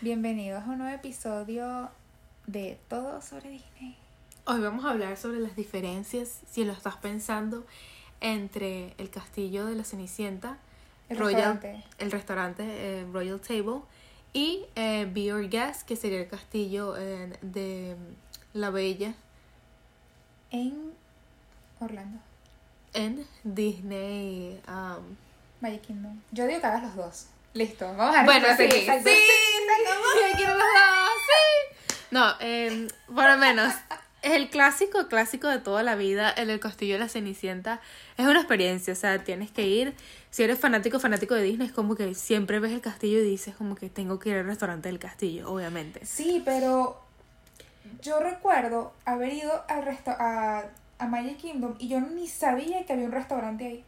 Bienvenidos a un nuevo episodio de Todo sobre Disney. Hoy vamos a hablar sobre las diferencias, si lo estás pensando, entre el castillo de la Cenicienta, El Royal, restaurante. el restaurante eh, Royal Table, y eh, Be Your Guest, que sería el castillo eh, de La Bella En Orlando, en Disney. um, Magic Kingdom. Yo digo que hagas los dos. Listo, vamos a Bueno, sí, sí, No, eh, por lo menos, es el clásico, clásico de toda la vida, el del Castillo de la Cenicienta. Es una experiencia, o sea, tienes que ir. Si eres fanático, fanático de Disney, es como que siempre ves el castillo y dices como que tengo que ir al restaurante del castillo, obviamente. Sí, pero yo recuerdo haber ido al resta a, a Magic Kingdom y yo ni sabía que había un restaurante ahí.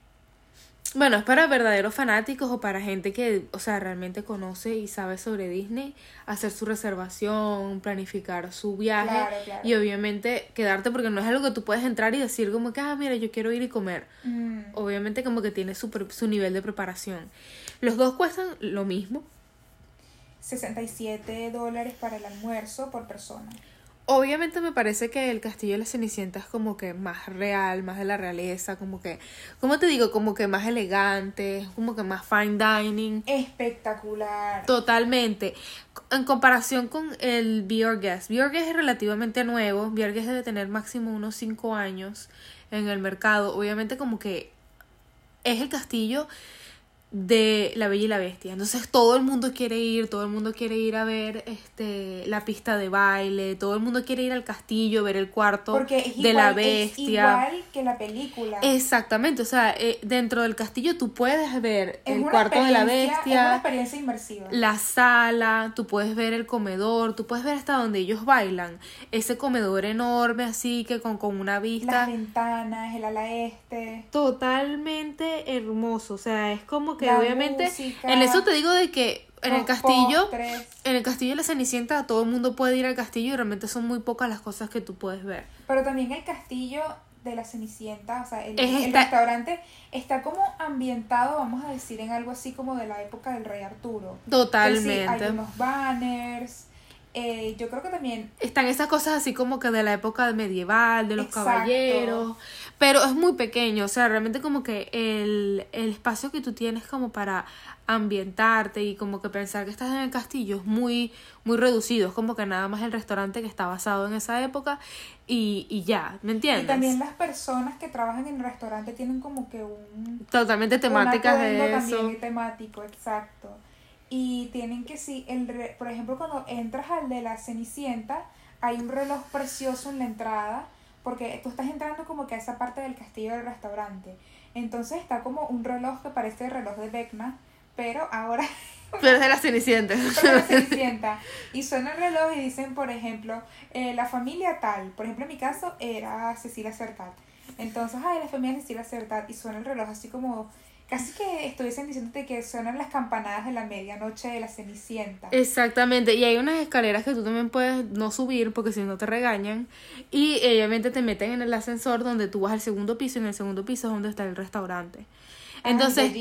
Bueno, es para verdaderos fanáticos o para gente que, o sea, realmente conoce y sabe sobre Disney, hacer su reservación, planificar su viaje Claro, claro. y obviamente quedarte porque no es algo que tú puedes entrar y decir como que, ah, mira, yo quiero ir y comer. Mm, Obviamente como que tiene su, pre- su nivel de preparación. Los dos cuestan lo mismo. 67 dólares para el almuerzo por persona. Obviamente me parece que el castillo de la Cenicienta es como que más real, más de la realeza, como que, ¿cómo te digo? Como que más elegante, como que más fine dining. Espectacular. Totalmente. En comparación con el Your Guest es relativamente nuevo. Guest debe tener máximo unos 5 años en el mercado. Obviamente como que es el castillo de La Bella y la Bestia. Entonces todo el mundo quiere ir, todo el mundo quiere ir a ver este la pista de baile, todo el mundo quiere ir al castillo, ver el cuarto Porque es de la igual- es bestia. igual que la película. Exactamente, o sea, eh, dentro del castillo tú puedes ver Es el cuarto de la experiencia- Es una bestia, experiencia inmersiva. la sala, tú puedes ver el comedor, tú puedes ver hasta donde ellos bailan. Ese comedor enorme así que con, con una Las vista ventanas, el ala este. totalmente hermoso. O sea, es como que La obviamente música, en eso te digo de que en el castillo, postres. en el castillo de la Cenicienta todo el mundo puede ir al castillo y realmente son muy pocas las cosas que tú puedes ver. Pero también el castillo de la Cenicienta, o sea, el, Es el esta- restaurante está como ambientado, vamos a decir, en algo así como de la época del rey Arturo. Totalmente. sí, hay unos banners. Eh, yo creo que también Están esas cosas así como que de la época medieval, de los Exacto. caballeros, pero es muy pequeño, o sea, realmente como que el, el espacio que tú tienes como para ambientarte y como que pensar que estás en el castillo es muy, muy reducido, es como que nada más el restaurante que está basado en esa época y, y ya, ¿me entiendes? Y también las personas que trabajan en el restaurante tienen como que un Totalmente temáticas un de eso. también temático, exacto. Y tienen que sí, el re- por ejemplo, cuando entras al de la Cenicienta, hay un reloj precioso en la entrada, porque tú estás entrando como que a esa parte del castillo del restaurante. Entonces está como un reloj que parece el reloj de Vecna, pero ahora Pero es de la Cenicienta. pero la Cenicienta. Y suena el reloj y dicen, por ejemplo, eh, la familia tal. Por ejemplo, en mi caso era Cecilia Cercat. Entonces, ay, la familia Cecilia Cercat. Y suena el reloj así como, casi que estuviesen diciéndote que suenan las campanadas de la medianoche de la Cenicienta. Exactamente, y hay unas escaleras que tú también puedes no subir porque si no te regañan y obviamente te meten en el ascensor donde tú vas al segundo piso y en el segundo piso es donde está el restaurante. Ay, Entonces,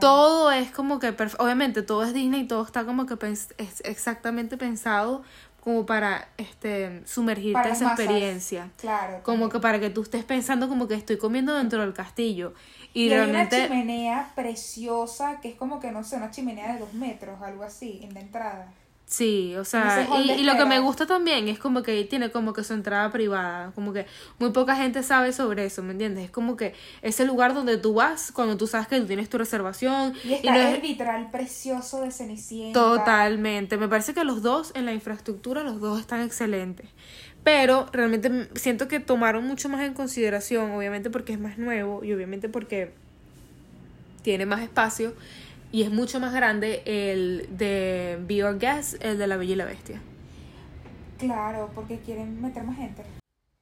todo es como que, obviamente todo es Disney, todo está como que pens- es exactamente pensado como para este sumergirte Para las esa masas. experiencia. Claro. Como que para que tú estés pensando como que estoy comiendo dentro del castillo. Y, Y hay una realmente... chimenea preciosa que es como que, no sé, una chimenea de dos metros, algo así, en la entrada. Sí, o sea, y, y lo que me gusta también es como que tiene como que su entrada privada, como que muy poca gente sabe sobre eso, ¿me entiendes? Es como que ese lugar donde tú vas cuando tú sabes que tú tienes tu reservación Y está no el es vitral precioso de Cenicienta. totalmente, me parece que los dos en la infraestructura los dos están excelentes. Pero realmente siento que tomaron mucho más en consideración, obviamente porque es más nuevo y obviamente porque tiene más espacio y es mucho más grande el de Be Your Guest, el de La Bella y la Bestia. Claro, porque quieren meter más gente.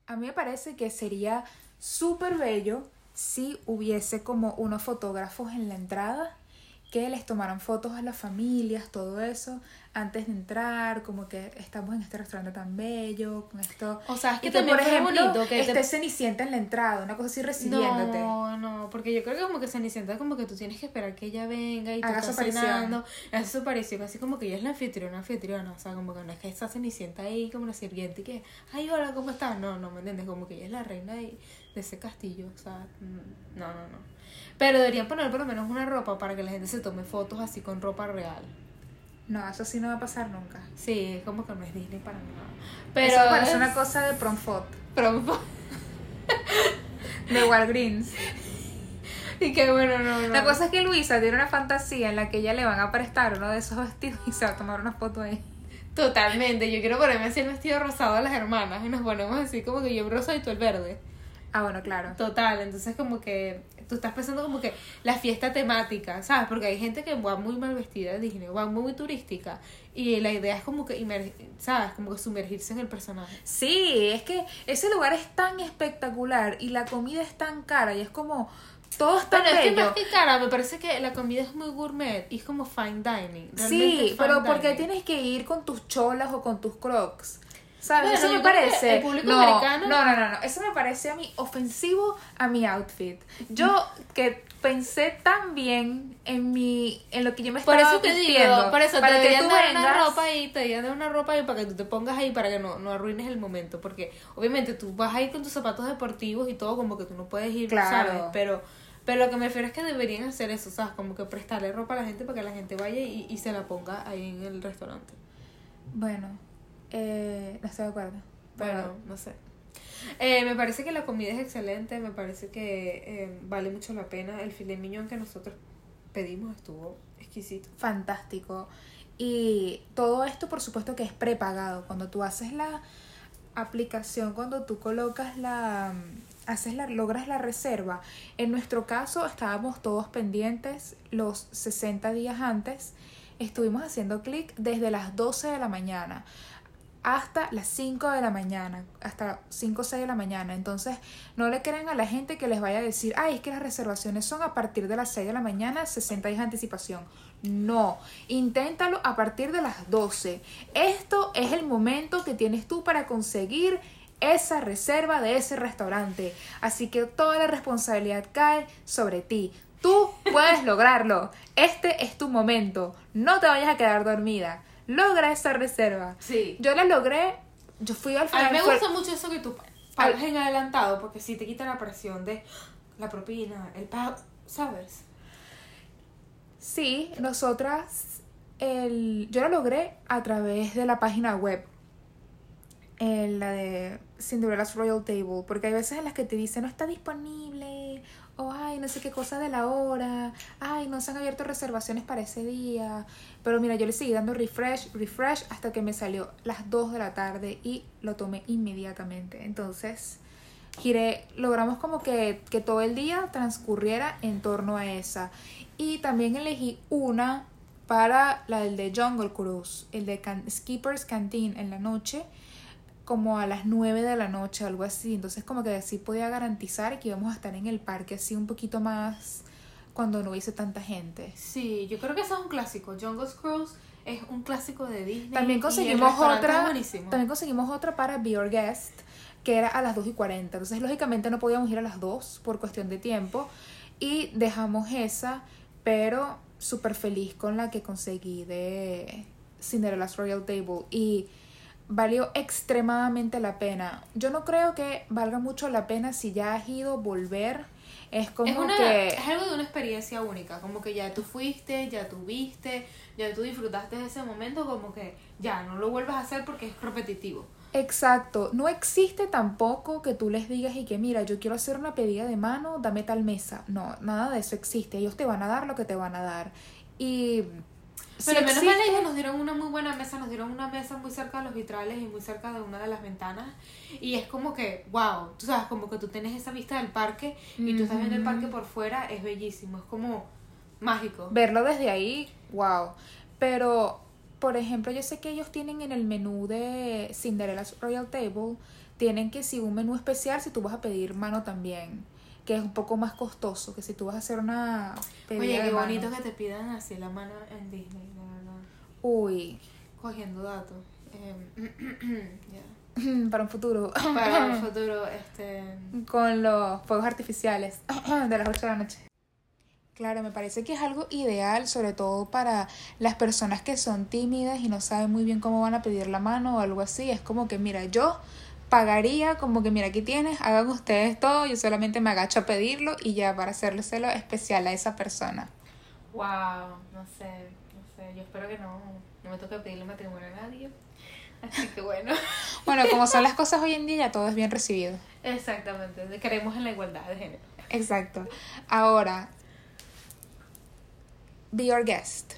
A mí me parece que sería súper bello si hubiese como unos fotógrafos en la entrada que les tomaran fotos a las familias, todo eso, antes de entrar, como que estamos en este restaurante tan bello, con esto. O sea, es que y que, también por ejemplo, bonito que te- esté Cenicienta en la entrada, una cosa así recibiéndote. No, no, porque yo creo que como que Cenicienta como que tú tienes que esperar que ella venga y tú Haga estás cenando, hace su aparición, así como que ella es la anfitriona, anfitriona, o sea, como que no es que está Cenicienta ahí como una sirviente y que, ay, hola, ¿cómo estás? No, no, ¿me entiendes? Como que ella es la reina de, de ese castillo, o sea, mm, no, no, no. Pero deberían poner por lo menos una ropa para que la gente se tome fotos así con ropa real. No, eso sí no va a pasar nunca. Sí, es como que no es Disney para nada. Pero eso parece es- una cosa de Promfot, pero- de Walgreens. y que bueno, no, no. La cosa es que Luisa tiene una fantasía en la que ella le van a prestar uno de esos vestidos y se va a tomar una foto ahí. Totalmente, yo quiero ponerme así el vestido rosado a las hermanas y nos ponemos así como que yo el rosa y tú el verde. Ah, bueno, claro. Total, entonces como que tú estás pensando como que la fiesta temática, ¿sabes? Porque hay gente que va muy mal vestida Disney, va muy turística y la idea es como que, ¿sabes? Como que sumergirse en el personaje. Sí, es que ese lugar es tan espectacular y la comida es tan cara y es como todo es tan Pero es que bello. más que cara, me parece que la comida es muy gourmet y es como fine dining. realmente Sí, es pero fine porque dining. tienes que ir con tus cholas o con tus crocs. ¿Sabes? Bueno, eso me parece. el público no, americano- no, no, no, no. Eso me parece a mí ofensivo a mi outfit. Yo que pensé tan bien en mi en lo que yo me Por estaba eso te vistiendo, digo, por eso para te que tú dar una vengas- ropa ahí, te deberían dar una ropa ahí para que tú te pongas ahí para que no, no arruines el momento, porque obviamente tú vas ahí con tus zapatos deportivos y todo como que tú no puedes ir, Claro. ¿sabes? Pero pero lo que me refiero es que deberían hacer eso, ¿sabes? Como que prestarle ropa a la gente para que la gente vaya y, y se la ponga ahí en el restaurante. Bueno, eh, no estoy de acuerdo. Bueno, Pero no sé. Eh, me parece que la comida es excelente, me parece que eh, vale mucho la pena. El filet mignon que nosotros pedimos estuvo exquisito. fantástico. Y todo esto, por supuesto, que es prepagado. Cuando tú haces la aplicación, cuando tú colocas la. Haces la, logras la reserva. En nuestro caso, estábamos todos pendientes los 60 días antes. Estuvimos haciendo clic desde las 12 de la mañana hasta las 5 de la mañana, hasta 5 o 6 de la mañana. Entonces, no le crean a la gente que les vaya a decir, ay, es que las reservaciones son a partir de las 6 de la mañana, 60 días de anticipación. No, inténtalo a partir de las 12. Esto es el momento que tienes tú para conseguir esa reserva de ese restaurante. Así que toda la responsabilidad cae sobre ti. Tú puedes lograrlo. Este es tu momento. No te vayas a quedar dormida. Logra esa reserva. Sí. Yo la logré. Yo fui al A mí final. me gusta mucho eso que tú pagas en adelantado, porque sí te quita la presión de la propina, el pago, ¿sabes? Sí, nosotras. El, yo lo logré a través de la página web. En la de Cinderella's Royal Table. Porque hay veces en las que te dicen no está disponible. O ay, no sé qué cosa de la hora. Ay, no se han abierto reservaciones para ese día. Pero mira, yo le seguí dando refresh, refresh hasta que me salió las 2 de la tarde y lo tomé inmediatamente. Entonces, giré, logramos como que, que todo el día transcurriera en torno a esa. Y también elegí una para la del de Jungle Cruise, el de Can- Skipper's Canteen en la noche, como a las 9 de la noche, algo así. Entonces como que así podía garantizar que íbamos a estar en el parque así un poquito más cuando no hubiese tanta gente. Sí, yo creo que eso es un clásico. Jungle's Cruise es un clásico de Disney. También y el conseguimos restaurante es otra, también conseguimos otra para Be Your Guest, que era a las 2 y 40. Entonces, lógicamente no podíamos ir a las 2 por cuestión de tiempo. Y dejamos esa, pero súper feliz con la que conseguí de Cinderella's Royal Table. Y valió extremadamente la pena. Yo no creo que valga mucho la pena si ya has ido volver. Es como es, una, que... es algo de una experiencia única, como que ya tú fuiste, ya tú viste, ya tú disfrutaste de ese momento, como que ya no lo vuelvas a hacer porque es repetitivo. Exacto, no existe tampoco que tú les digas y que mira, yo quiero hacer una pedida de mano, dame tal mesa. No, nada de eso existe. Ellos te van a dar lo que te van a dar. Y sí Pero menos existe- mal ellos nos dieron una muy buena mesa, nos dieron una mesa muy cerca de los vitrales y muy cerca de una de las ventanas. Y es como que, wow, tú sabes, como que tú tienes esa vista del parque y tú estás viendo el parque por fuera, es bellísimo, es como mágico. verlo desde ahí, wow. Pero, por ejemplo, yo sé que ellos tienen en el menú de Cinderella's Royal Table, tienen que si un menú especial si tú vas a pedir mano también. Que es un poco más costoso que si tú vas a hacer una pedida Oye, de qué mano. bonito que te pidan así la mano en Disney, la verdad. Uy, Cogiendo datos. Ya. para un futuro. Para el futuro, este. con los fuegos artificiales de las 8 de la noche. Claro, me parece que es algo ideal, sobre todo para las personas que son tímidas y no saben muy bien cómo van a pedir la mano o algo así. Es como que, mira, yo pagaría como que, mira, aquí tienes, hagan ustedes todo, yo solamente me agacho a pedirlo y ya para hacérselo especial a esa persona. Wow, no sé, no sé. Yo espero que no, no me toque pedirle matrimonio a nadie. Así que bueno. Bueno, como son las cosas hoy en día, ya todo es bien recibido. Exactamente. Creemos en la igualdad de género. Exacto. Ahora, be your guest.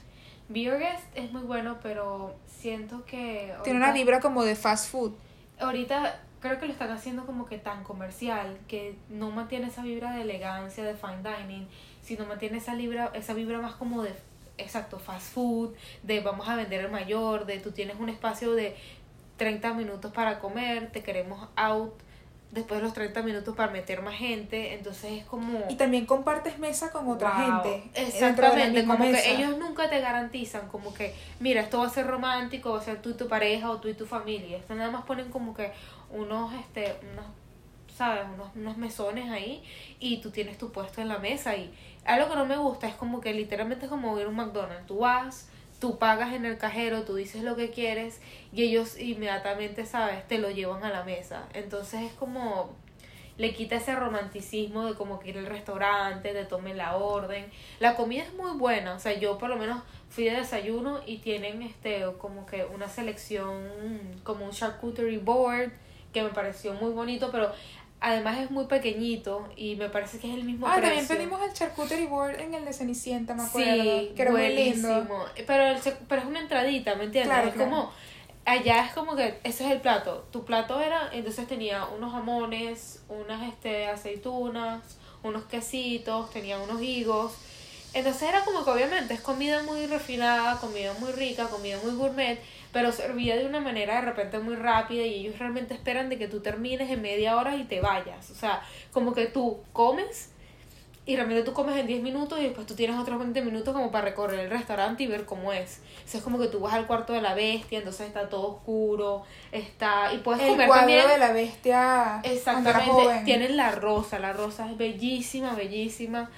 Be Your Guest es muy bueno, pero siento que. Tiene una vibra como de fast food. Ahorita creo que lo están haciendo como que tan comercial que no mantiene esa vibra de elegancia de fine dining, sino mantiene esa vibra, esa vibra más como de exacto, fast food, de vamos a vender el mayor, de tú tienes un espacio de 30 minutos para comer, te queremos out después de los 30 minutos para meter más gente, entonces es como Y también compartes mesa con otra Wow, gente. Exactamente, como mesa. que ellos nunca te garantizan como que, mira, esto va a ser romántico, va a ser tú y tu pareja o tú y tu familia. Esto nada más ponen como que unos, este, unos, ¿sabes? Unos, unos mesones ahí y tú tienes tu puesto en la mesa y algo que no me gusta es como que literalmente es como ir a un McDonald's. Tú vas, tú pagas en el cajero, tú dices lo que quieres y ellos inmediatamente, ¿sabes? Te lo llevan a la mesa. Entonces es como le quita ese romanticismo de como que ir al restaurante, de tomen la orden. La comida es muy buena, o sea, yo por lo menos fui de desayuno y tienen este como que una selección como un charcuterie board que me pareció muy bonito, pero además es muy pequeñito y me parece que es el mismo Ah, precio. también pedimos el charcuterie board en el de Cenicienta, me acuerdo. Sí, que era muy lindo. buenísimo. Pero, el pero es una entradita, ¿me entiendes? Claro, es claro. como, allá es como que ese es el plato. Tu plato era, entonces tenía unos jamones, unas este, aceitunas, unos quesitos, tenía unos higos. Entonces era como que obviamente es comida muy refinada, comida muy rica, comida muy gourmet, pero servía de una manera de repente muy rápida y ellos realmente esperan de que tú termines en media hora y te vayas. O sea, como que tú comes y realmente tú comes en 10 minutos y después tú tienes otros 20 minutos como para recorrer el restaurante y ver cómo es. O sea, es como que tú vas al cuarto de la bestia, entonces está todo oscuro, está... Y puedes El comer cuadro también... de la bestia Exactamente, joven. tienen la rosa, la rosa es bellísima, bellísima.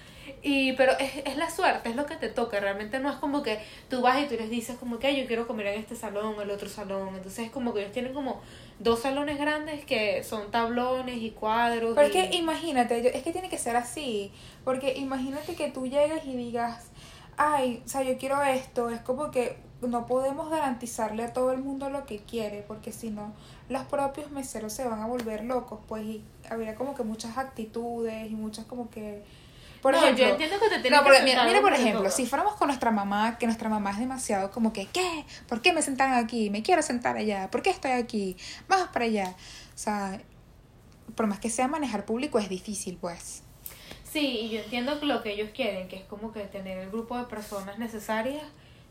Y, pero es, es la suerte, es lo que te toca. Realmente no es como que tú vas y tú les dices como que "Ay, yo quiero comer en este salón, en el otro salón. Entonces es como que ellos tienen como dos salones grandes que son tablones y cuadros. Es y- que imagínate, yo- es que tiene que ser así. Porque imagínate que tú llegas y digas, ay, o sea, yo quiero esto. Es como que no podemos garantizarle a todo el mundo lo que quiere, porque si no, los propios meseros se van a volver locos, pues, y habría como que muchas actitudes y muchas como que. Por No, ejemplo, yo entiendo que te tienes No, que porque mira, mira, por ejemplo, todo. si fuéramos con nuestra mamá, que nuestra mamá es demasiado como que, ¿qué? ¿Por qué me sentaron aquí? Me quiero sentar allá. ¿Por qué estoy aquí? Vamos para allá. O sea, por más que sea manejar público es difícil, pues. Sí, y yo entiendo lo que ellos quieren, que es como que tener el grupo de personas necesarias,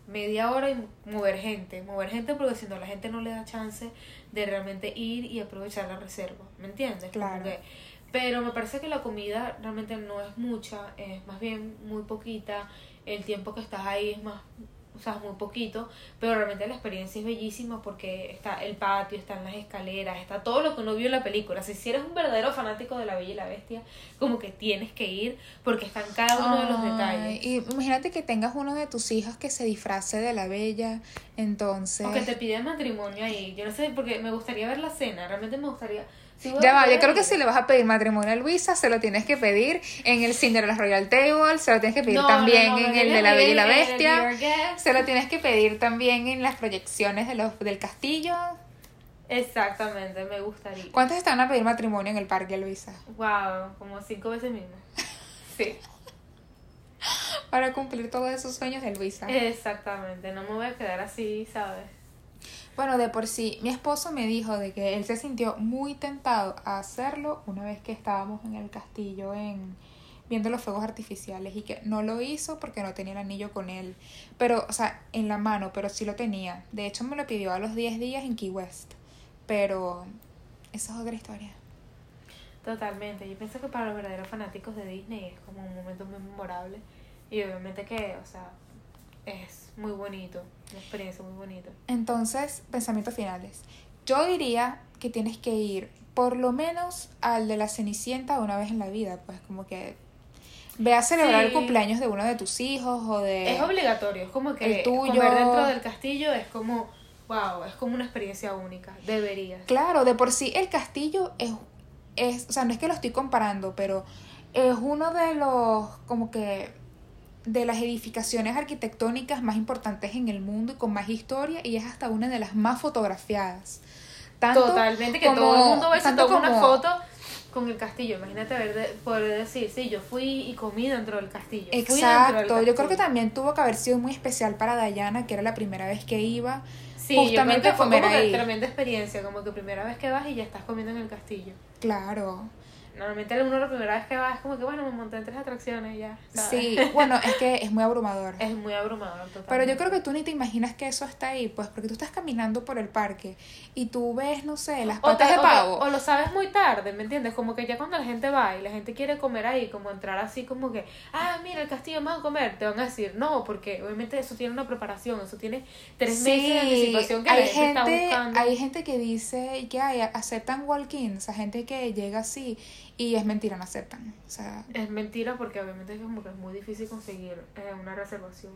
media hora y mover gente. Mover gente porque si no la gente no le da chance de realmente ir y aprovechar la reserva. ¿Me entiendes? Como Claro. que- pero me parece que la comida realmente no es mucha, es más bien muy poquita. El tiempo que estás ahí es más, o sea, es muy poquito, pero realmente la experiencia es bellísima porque está el patio, están las escaleras, está todo lo que uno vio en la película. Si si eres un verdadero fanático de La Bella y la Bestia, como que tienes que ir porque están cada uno de los Ay, detalles. Y imagínate que tengas uno de tus hijos que se disfrace de la bella, entonces... O que te piden matrimonio ahí. Yo no sé, porque me gustaría ver la cena. Realmente me gustaría. Ya va, yo creo que si le vas a pedir matrimonio a Luisa, se lo tienes que pedir en el Cinderella Royal Table, se lo tienes que pedir No, también no, en el de la Bella y la Bestia. Se lo tienes que pedir también en las proyecciones de los, del castillo. Exactamente, me gustaría. ¿Cuántos están a pedir matrimonio en el parque, Luisa? Wow, como cinco veces mismo. Sí, Para cumplir todos esos sueños de Luisa. exactamente. No me voy a quedar así, ¿sabes? Bueno, de por sí, mi esposo me dijo de que él se sintió muy tentado a hacerlo una vez que estábamos en el castillo en viendo los fuegos artificiales y que no lo hizo porque no tenía el anillo con él. Pero, o sea, en la mano, pero sí lo tenía. De hecho, me lo pidió a los 10 días en Key West. Pero esa es otra historia. Totalmente. Yo pienso que para los verdaderos fanáticos de Disney es como un momento muy memorable. Y obviamente que, o sea, es muy bonito. Una experiencia muy bonita. Entonces, pensamientos finales. Yo diría que tienes que ir por lo menos al de la Cenicienta una vez en la vida. Pues como que ve a celebrar el cumpleaños de uno de tus hijos o de... Es obligatorio. Es como que el tuyo. comer dentro del castillo es como, wow, es como una experiencia única. Deberías. Claro, de por sí el castillo es, es, o sea, no es que lo estoy comparando, pero es uno de los, como que, de las edificaciones arquitectónicas más importantes en el mundo y con más historia y es hasta una de las más fotografiadas. Tanto Totalmente, que como- todo el mundo ve tanto toma una como- foto con el castillo. Imagínate ver de- poder decir, sí, yo fui y comí dentro del castillo. dentro del Exacto, yo creo castillo". que también tuvo que haber sido muy especial para Diana, que era la primera vez que iba. Sí, yo creo justamente que fue como que ahí. tremenda experiencia, como que primera vez que vas y ya estás comiendo en el castillo. Claro. Normalmente uno la primera vez que va es como que, bueno, me monté en tres atracciones y ya. ¿sabes? Sí, bueno, es que es muy abrumador. Es muy abrumador totalmente. Pero yo creo que tú ni te imaginas que eso está ahí, pues porque tú estás caminando por el parque y tú ves, no sé, las O, patas te- de o- pavo. o lo sabes muy tarde, ¿me entiendes? Como que ya cuando la gente va y la gente quiere comer ahí, como entrar así como que, ah, mira, el castillo vamos a comer, te van a decir, no, porque obviamente eso tiene una preparación, eso tiene tres meses de anticipación que la hay gente, está buscando. hay gente que dice que hay, aceptan walk-ins, a gente que llega así y es mentira, no aceptan. O sea, Es mentira porque obviamente es como que es muy difícil conseguir eh, una reservación.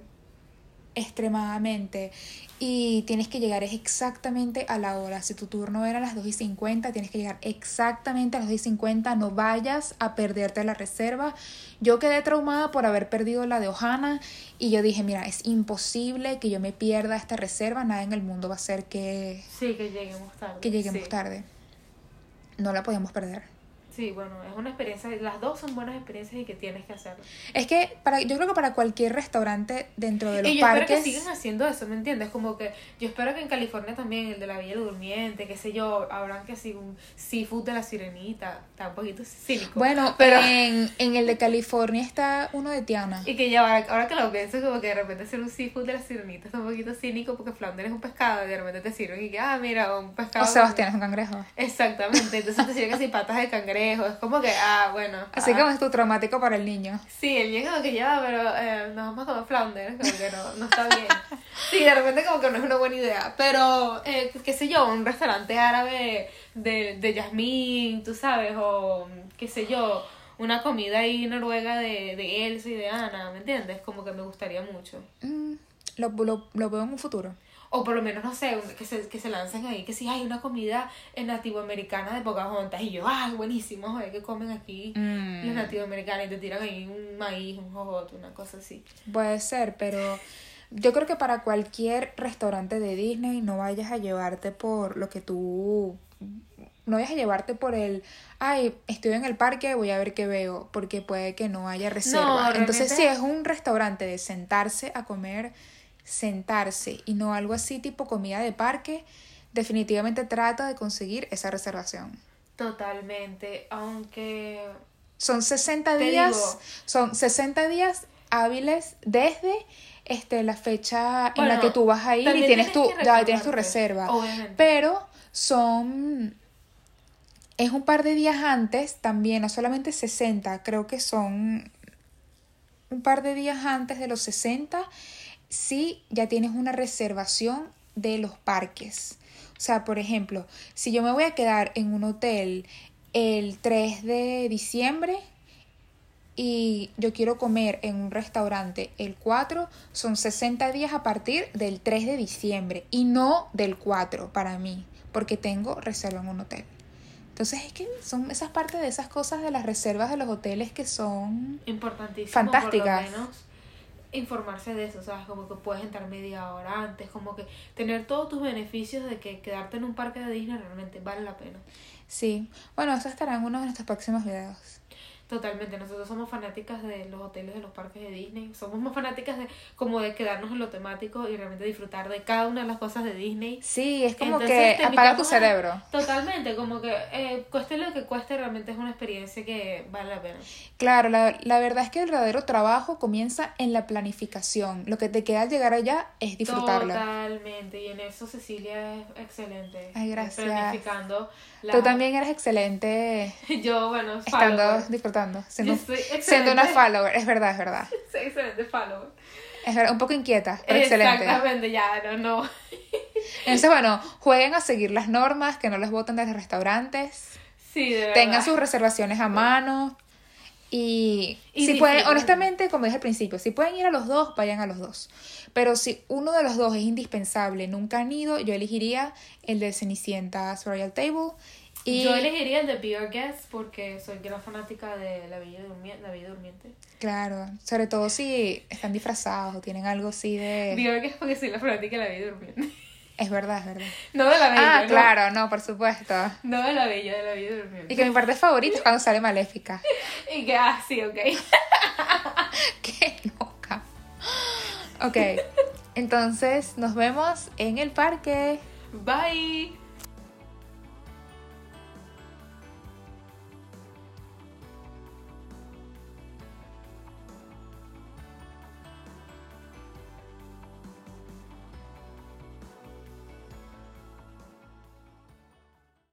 extremadamente. Y tienes que llegar exactamente a la hora. Si tu turno era a las 2 y 50, tienes que llegar exactamente a las 2 y 50. No vayas a perderte la reserva. Yo quedé traumada por haber perdido la de Ohana y yo dije, mira, es imposible que yo me pierda esta reserva. Nada en el mundo va a hacer que, Sí, que lleguemos tarde. que lleguemos sí. tarde. No la podemos perder. Sí, bueno, es una experiencia, las dos son buenas experiencias y que tienes que hacerlo. Es que para, yo creo que para cualquier restaurante dentro de los Y yo espero parques... que sigan haciendo eso, ¿me entiendes? Como que yo espero que en California también, el de la Bella Durmiente, qué sé yo, habrán que sí un seafood de la sirenita, está un poquito cínico. Bueno, pero... en, en el de California está uno de Tiana. Y que ya ahora, ahora que lo pienso, como que de repente hacer un seafood de la sirenita está un poquito cínico porque flounder es un pescado y de repente te sirven y que, ah, mira, un pescado. O Sebastián es un cangrejo. Exactamente, entonces te sirven así patas de cangrejo, es como que, ah, bueno. Así ah. como es tu traumático para el niño. Sí, el niño como que ya, pero eh, nos vamos a comer flounder, como que no, no está bien. Sí, de repente como que no es una buena idea. Pero, eh, qué sé yo, un restaurante árabe de, de Yasmín, tú sabes, o qué sé yo, una comida ahí noruega de, de Elsa y de Ana, ¿me entiendes? Como que me gustaría mucho. Mm, lo, lo, lo veo en un futuro. O por lo menos, no sé, que se, que se lancen ahí, que sí hay una comida nativoamericana de Pocahontas. Y yo, ah, buenísimo, joder, que comen aquí Mm. los nativoamericanos y te tiran ahí un maíz, un jojote, una cosa así. Puede ser, pero yo creo que para cualquier restaurante de Disney no vayas a llevarte por lo que tú... No vayas a llevarte por el, ay, estoy en el parque, voy a ver qué veo, porque puede que no haya reserva. Entonces, si es un restaurante de sentarse a comer, sentarse y no algo así tipo comida de parque, definitivamente trata de conseguir esa reservación. Totalmente, aunque Son 60 Te días, digo. son 60 días hábiles desde este la fecha en la que tú vas a ir y tienes tu, ya tienes tu reserva. Obviamente. Pero son es un par de días antes, también, no solamente 60, creo que son un par de días antes de los 60, si ya tienes una reservación de los parques. O sea, por ejemplo, si yo me voy a quedar en un hotel el 3 de diciembre y yo quiero comer en un restaurante el 4, son 60 días a partir del 3 de diciembre y no del 4 para mí, porque tengo reserva en un hotel. Entonces es que son esas partes de esas cosas de las reservas de los hoteles que son... importantísimo Fantásticas. por lo menos informarse de eso, ¿sabes? Como que puedes entrar media hora antes, como que tener todos tus beneficios de que quedarte en un parque de Disney realmente vale la pena. Sí, bueno, eso estará en uno de nuestros próximos videos. Totalmente, nosotros somos fanáticas de los hoteles de los parques de Disney, somos más fanáticas de como de quedarnos en lo temático y realmente disfrutar de cada una de las cosas de Disney. Sí, es como Entonces, que apaga tu a- cerebro. Totalmente, como que eh, cueste lo que cueste, realmente es una experiencia que vale la pena. Claro, la, la verdad es que el verdadero trabajo comienza en la planificación. Lo que te queda al llegar allá es disfrutarlo. Totalmente, y en eso Cecilia es excelente. Ay, gracias. Planificando. la- Tú también eres excelente Yo, bueno, estando disfrutando, siendo, una excelente. follower. Es verdad, es verdad. Soy excelente follower. Es verdad, un poco inquieta, pero excelente. Exactamente, ya, no, no. Entonces, bueno, jueguen a seguir las normas, que no los voten de los restaurantes. Sí, de verdad. tengan sus reservaciones a mano y, Y si pueden, honestamente, como dije al principio, si pueden ir a los dos, vayan a los dos. Pero si uno de los dos es indispensable, nunca han ido, yo elegiría el de Cenicienta's Royal Table. Y Yo elegiría el de Be Our Guest porque soy gran fanática de La Bella Durmiente. La Bella Durmiente. claro, sobre todo si están disfrazados o tienen algo así de... Be Our Guest porque soy la fanática de La Bella Durmiente. Es verdad, es verdad. No de La Bella. Ah, no. claro, no, por supuesto. No de La Bella, de La Bella Durmiente. Y que mi parte favorita es cuando sale Maléfica. Y que, ah, sí, ok. ¡Qué loca! Ok, entonces nos vemos en el parque. Bye.